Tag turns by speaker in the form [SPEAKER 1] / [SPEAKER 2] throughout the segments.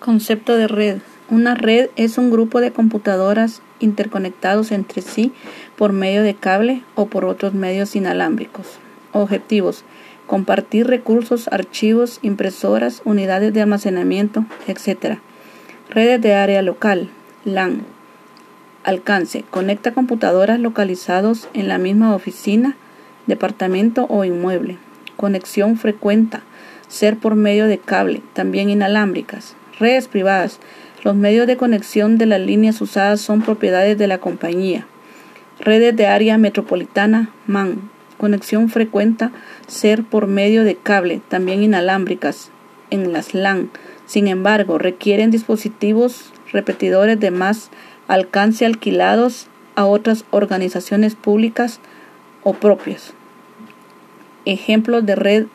[SPEAKER 1] Concepto de red. Una red es un grupo de computadoras interconectados entre sí por medio de cable o por otros medios inalámbricos. Objetivos. Compartir recursos, archivos, impresoras, unidades de almacenamiento, etc. Redes de área local. LAN. Alcance. Conecta computadoras localizados en la misma oficina, departamento o inmueble. Conexión frecuenta. Ser por medio de cable, también inalámbricas. Redes privadas. Los medios de conexión de las líneas usadas son propiedades de la compañía. Redes de área metropolitana, MAN. Conexión frecuenta, ser por medio de cable, también inalámbricas, en las LAN. Sin embargo, requieren dispositivos repetidores de más alcance alquilados a otras organizaciones públicas o propias. Ejemplos de red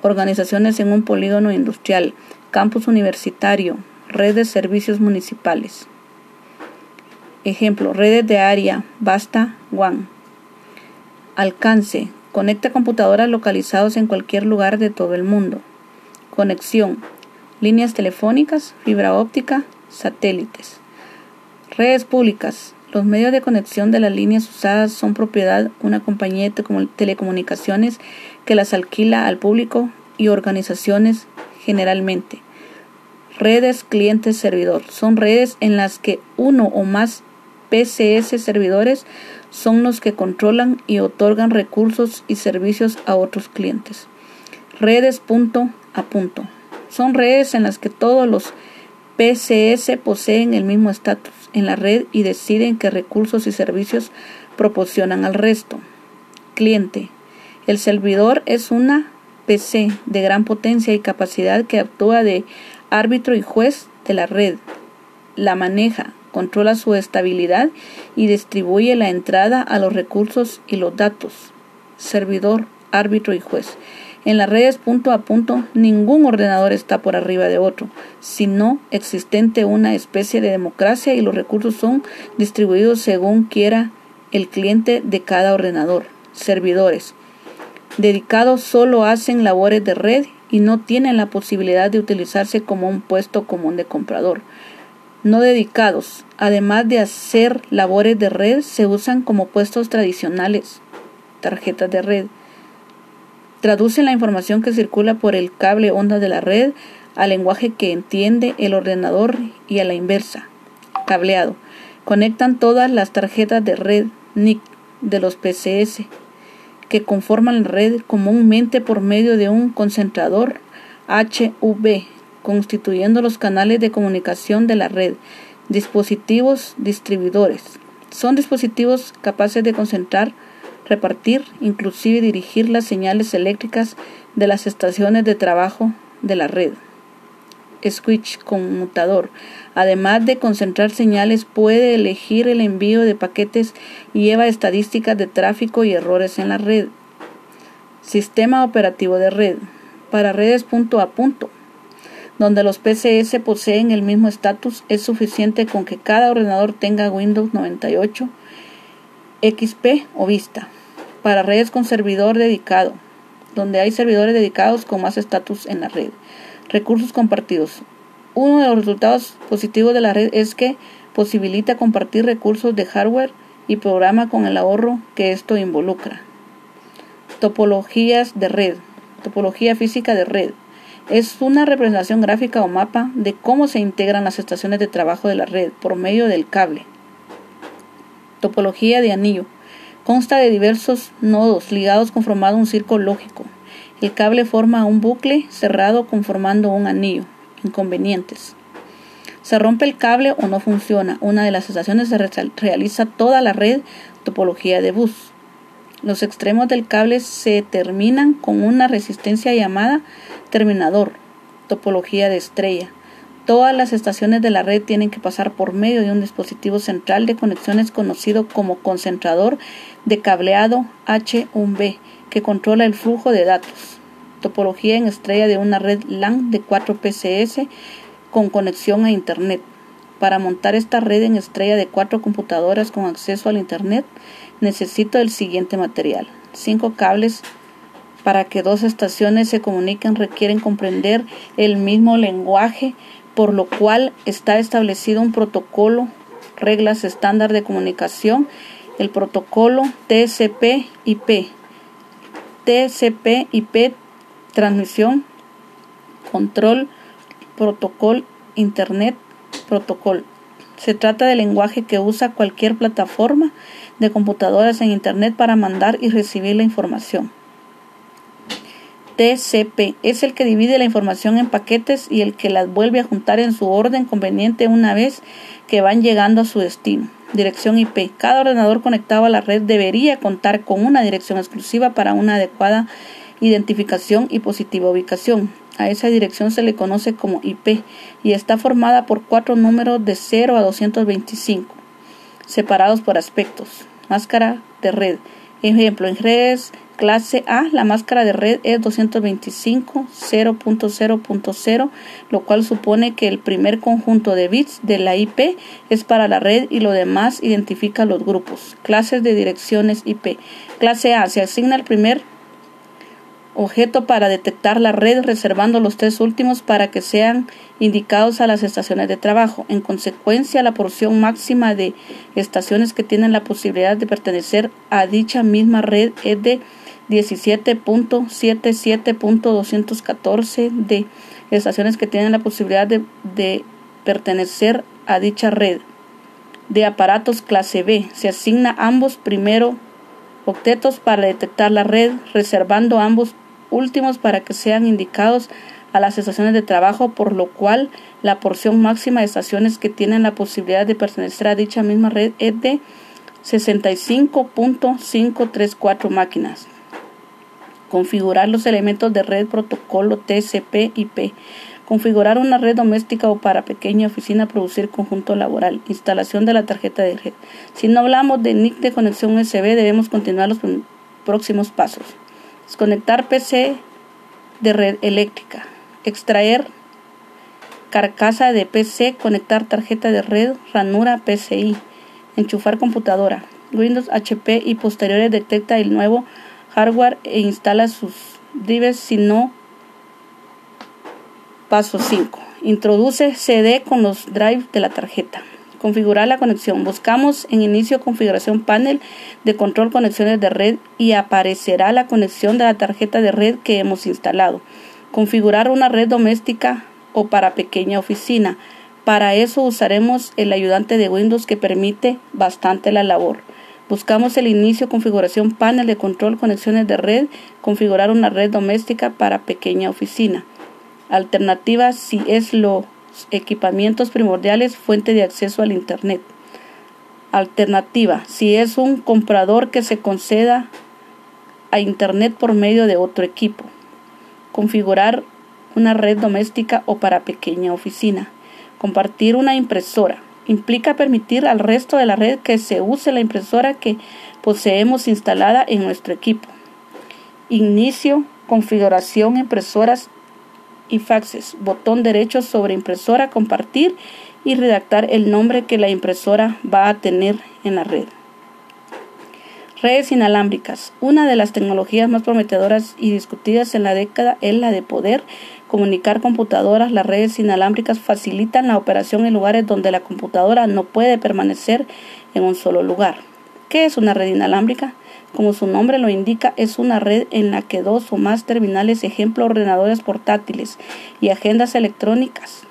[SPEAKER 1] organizaciones en un polígono industrial, campus universitario, red de servicios municipales. Ejemplo, redes de área, basta, WAN. Alcance, conecta computadoras localizados en cualquier lugar de todo el mundo. Conexión, líneas telefónicas, fibra óptica, satélites. Redes públicas, los medios de conexión de las líneas usadas son propiedad de una compañía de telecomunicaciones que las alquila al público y organizaciones generalmente. Redes cliente-servidor son redes en las que uno o más PCS servidores son los que controlan y otorgan recursos y servicios a otros clientes. Redes punto a punto son redes en las que todos los PCS poseen el mismo estatus en la red y deciden qué recursos y servicios proporcionan al resto. Cliente. El servidor es una De gran potencia y capacidad que actúa de árbitro y juez de la red, la maneja, controla su estabilidad y distribuye la entrada a los recursos y los datos. Servidor, árbitro y juez. En las redes punto a punto ningún ordenador está por arriba de otro, sino existente una especie de democracia y los recursos son distribuidos según quiera el cliente de cada ordenador. Servidores. Dedicados solo hacen labores de red y no tienen la posibilidad de utilizarse como un puesto común de comprador. No dedicados, además de hacer labores de red, se usan como puestos tradicionales, tarjetas de red. Traducen la información que circula por el cable onda de la red al lenguaje que entiende el ordenador y a la inversa. Cableado. Conectan todas las tarjetas de red NIC de los PCS que conforman la red comúnmente por medio de un concentrador HV, constituyendo los canales de comunicación de la red. Dispositivos distribuidores. Son dispositivos capaces de concentrar, repartir, inclusive dirigir las señales eléctricas de las estaciones de trabajo de la red switch conmutador. Además de concentrar señales, puede elegir el envío de paquetes y lleva estadísticas de tráfico y errores en la red. Sistema operativo de red. Para redes punto a punto, donde los PCS poseen el mismo estatus, es suficiente con que cada ordenador tenga Windows 98, XP o Vista. Para redes con servidor dedicado, donde hay servidores dedicados con más estatus en la red. Recursos compartidos. Uno de los resultados positivos de la red es que posibilita compartir recursos de hardware y programa con el ahorro que esto involucra. Topologías de red. Topología física de red. Es una representación gráfica o mapa de cómo se integran las estaciones de trabajo de la red por medio del cable. Topología de anillo. Consta de diversos nodos ligados conformando un círculo lógico. El cable forma un bucle cerrado conformando un anillo. Inconvenientes. Se rompe el cable o no funciona. Una de las estaciones se realiza toda la red topología de bus. Los extremos del cable se terminan con una resistencia llamada terminador, topología de estrella. Todas las estaciones de la red tienen que pasar por medio de un dispositivo central de conexiones conocido como concentrador de cableado H1B que controla el flujo de datos. Topología en estrella de una red LAN de 4 PCS con conexión a Internet. Para montar esta red en estrella de cuatro computadoras con acceso al Internet, necesito el siguiente material. Cinco cables para que dos estaciones se comuniquen requieren comprender el mismo lenguaje por lo cual está establecido un protocolo, reglas estándar de comunicación, el protocolo TCP/IP. TCP/IP transmisión, control, protocolo, internet, protocolo. Se trata del lenguaje que usa cualquier plataforma de computadoras en Internet para mandar y recibir la información. TCP es el que divide la información en paquetes y el que las vuelve a juntar en su orden conveniente una vez que van llegando a su destino. Dirección IP. Cada ordenador conectado a la red debería contar con una dirección exclusiva para una adecuada identificación y positiva ubicación. A esa dirección se le conoce como IP y está formada por cuatro números de 0 a 225, separados por aspectos. Máscara de red. Ejemplo, en redes clase A, la máscara de red es 225 0.0.0, lo cual supone que el primer conjunto de bits de la IP es para la red y lo demás identifica los grupos. Clases de direcciones IP. Clase A se asigna el primer objeto para detectar la red, reservando los tres últimos para que sean indicados a las estaciones de trabajo. En consecuencia, la porción máxima de estaciones que tienen la posibilidad de pertenecer a dicha misma red es de 17.77.214 de estaciones que tienen la posibilidad de, pertenecer a dicha red. De aparatos clase B se asigna ambos primero octetos para detectar la red, reservando ambos últimos para que sean indicados a las estaciones de trabajo, por lo cual la porción máxima de estaciones que tienen la posibilidad de pertenecer a dicha misma red es de 65.534 máquinas. Configurar los elementos de red protocolo TCP/IP. Configurar una red doméstica o para pequeña oficina, producir conjunto laboral. Instalación de la tarjeta de red. Si no hablamos de NIC de conexión USB, debemos continuar los próximos pasos. Desconectar PC de red eléctrica. Extraer carcasa de PC, conectar tarjeta de red, ranura PCI, enchufar computadora. Windows HP y posteriores detecta el nuevo hardware e instala sus drives si no paso 5. Introduce CD con los drives de la tarjeta. Configurar la conexión. Buscamos en inicio configuración panel de control conexiones de red y aparecerá la conexión de la tarjeta de red que hemos instalado. Configurar una red doméstica o para pequeña oficina. Para eso usaremos el ayudante de Windows que permite bastante la labor. Buscamos el inicio configuración panel de control conexiones de red, configurar una red doméstica para pequeña oficina. Alternativa si es lo equipamientos primordiales, fuente de acceso al Internet. Alternativa, si es un comprador que se conceda a Internet por medio de otro equipo. Configurar una red doméstica o para pequeña oficina. Compartir una impresora. Implica permitir al resto de la red que se use la impresora que poseemos instalada en nuestro equipo. Inicio, configuración, impresoras y faxes, botón derecho sobre impresora, compartir y redactar el nombre que la impresora va a tener en la red. Redes inalámbricas. Una de las tecnologías más prometedoras y discutidas en la década es la de poder comunicar computadoras. Las redes inalámbricas facilitan la operación en lugares donde la computadora no puede permanecer en un solo lugar. ¿Qué es una red inalámbrica? Como su nombre lo indica, es una red en la que dos o más terminales, ejemplo ordenadores portátiles y agendas electrónicas.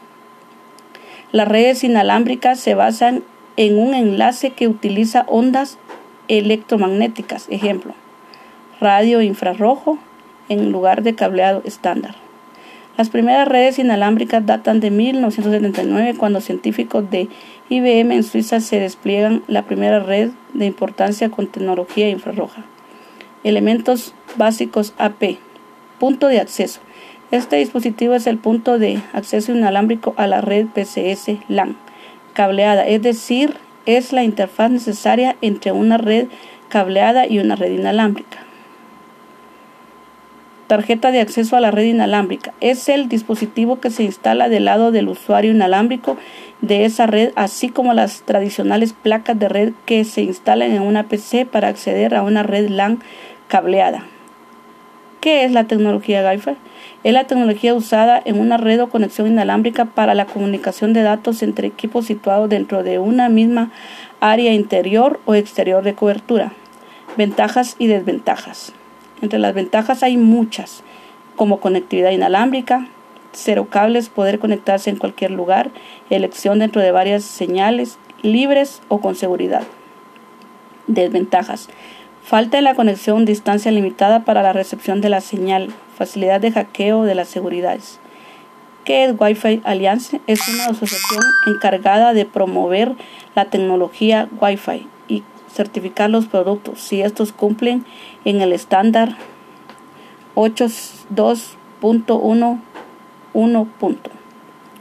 [SPEAKER 1] Las redes inalámbricas se basan en un enlace que utiliza ondas electromagnéticas, ejemplo, radio infrarrojo en lugar de cableado estándar. Las primeras redes inalámbricas datan de 1979, cuando científicos de IBM en Suiza se despliegan la primera red de importancia con tecnología infrarroja. Elementos básicos AP. Punto de acceso. Este dispositivo es el punto de acceso inalámbrico a la red PCS LAN cableada, es decir, es la interfaz necesaria entre una red cableada y una red inalámbrica. Tarjeta de acceso a la red inalámbrica. Es el dispositivo que se instala del lado del usuario inalámbrico de esa red, así como las tradicionales placas de red que se instalan en una PC para acceder a una red LAN cableada. ¿Qué es la tecnología GAIFA? Es la tecnología usada en una red o conexión inalámbrica para la comunicación de datos entre equipos situados dentro de una misma área interior o exterior de cobertura. Ventajas y desventajas. Entre las ventajas hay muchas, como conectividad inalámbrica, cero cables, poder conectarse en cualquier lugar, elección dentro de varias señales, libres o con seguridad. Desventajas. Falta de la conexión distancia limitada para la recepción de la señal, facilidad de hackeo de las seguridades. ¿Qué es Wi-Fi Alliance? Es una asociación encargada de promover la tecnología Wi-Fi certificar los productos si estos cumplen en el estándar 8.2.1.1.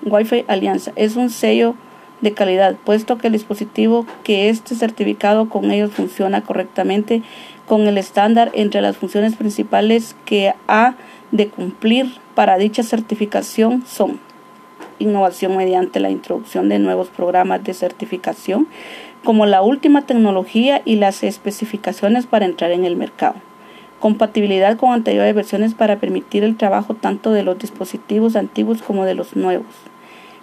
[SPEAKER 1] Wi-Fi Alianza es un sello de calidad, puesto que el dispositivo que esté certificado con ellos funciona correctamente con el estándar entre las funciones principales que ha de cumplir para dicha certificación son innovación mediante la introducción de nuevos programas de certificación, como la última tecnología y las especificaciones para entrar en el mercado. Compatibilidad con anteriores versiones para permitir el trabajo tanto de los dispositivos antiguos como de los nuevos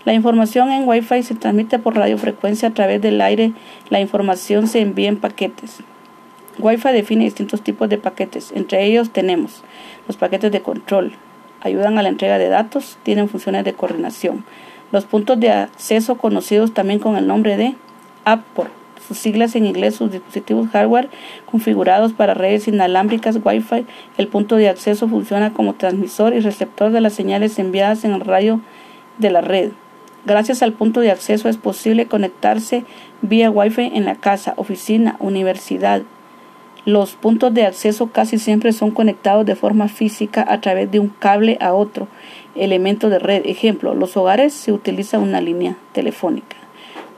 [SPEAKER 1] la información en Wi-Fi se transmite por radiofrecuencia a través del aire. La información se envía en paquetes. Wi-Fi define distintos tipos de paquetes. Entre ellos tenemos los paquetes de control. Ayudan a la entrega de datos. Tienen funciones de coordinación. Los puntos de acceso conocidos también con el nombre de app por sus siglas en inglés, sus dispositivos hardware configurados para redes inalámbricas Wi-Fi. El punto de acceso funciona como transmisor y receptor de las señales enviadas en el radio de la red. Gracias al punto de acceso es posible conectarse vía Wi-Fi en la casa, oficina, universidad. Los puntos de acceso casi siempre son conectados de forma física a través de un cable a otro elemento de red. Ejemplo, los hogares se utiliza una línea telefónica.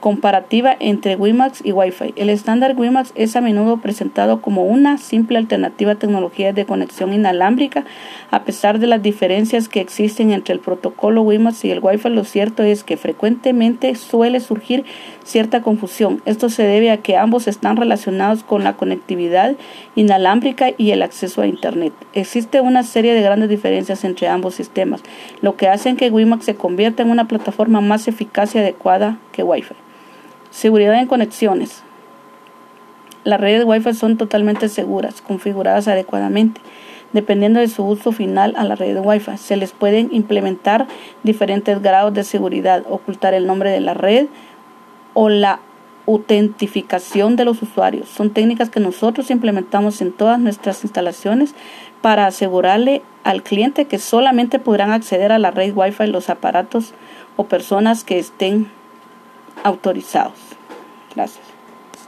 [SPEAKER 1] Comparativa entre WiMAX y Wi-Fi. El estándar WiMAX es a menudo presentado como una simple alternativa a tecnologías de conexión inalámbrica, a pesar de las diferencias que existen entre el protocolo WiMAX y el Wi-Fi. Lo cierto es que frecuentemente suele surgir cierta confusión. Esto se debe a que ambos están relacionados con la conectividad inalámbrica y el acceso a Internet. Existe una serie de grandes diferencias entre ambos sistemas, lo que hace que WiMAX se convierta en una plataforma más eficaz y adecuada que Wi-Fi. Seguridad en conexiones. Las redes Wi-Fi son totalmente seguras, configuradas adecuadamente. Dependiendo de su uso final a la red Wi-Fi, se les pueden implementar diferentes grados de seguridad, ocultar el nombre de la red o la autentificación de los usuarios. Son técnicas que nosotros implementamos en todas nuestras instalaciones para asegurarle al cliente que solamente podrán acceder a la red Wi-Fi los aparatos o personas que estén autorizados. Gracias.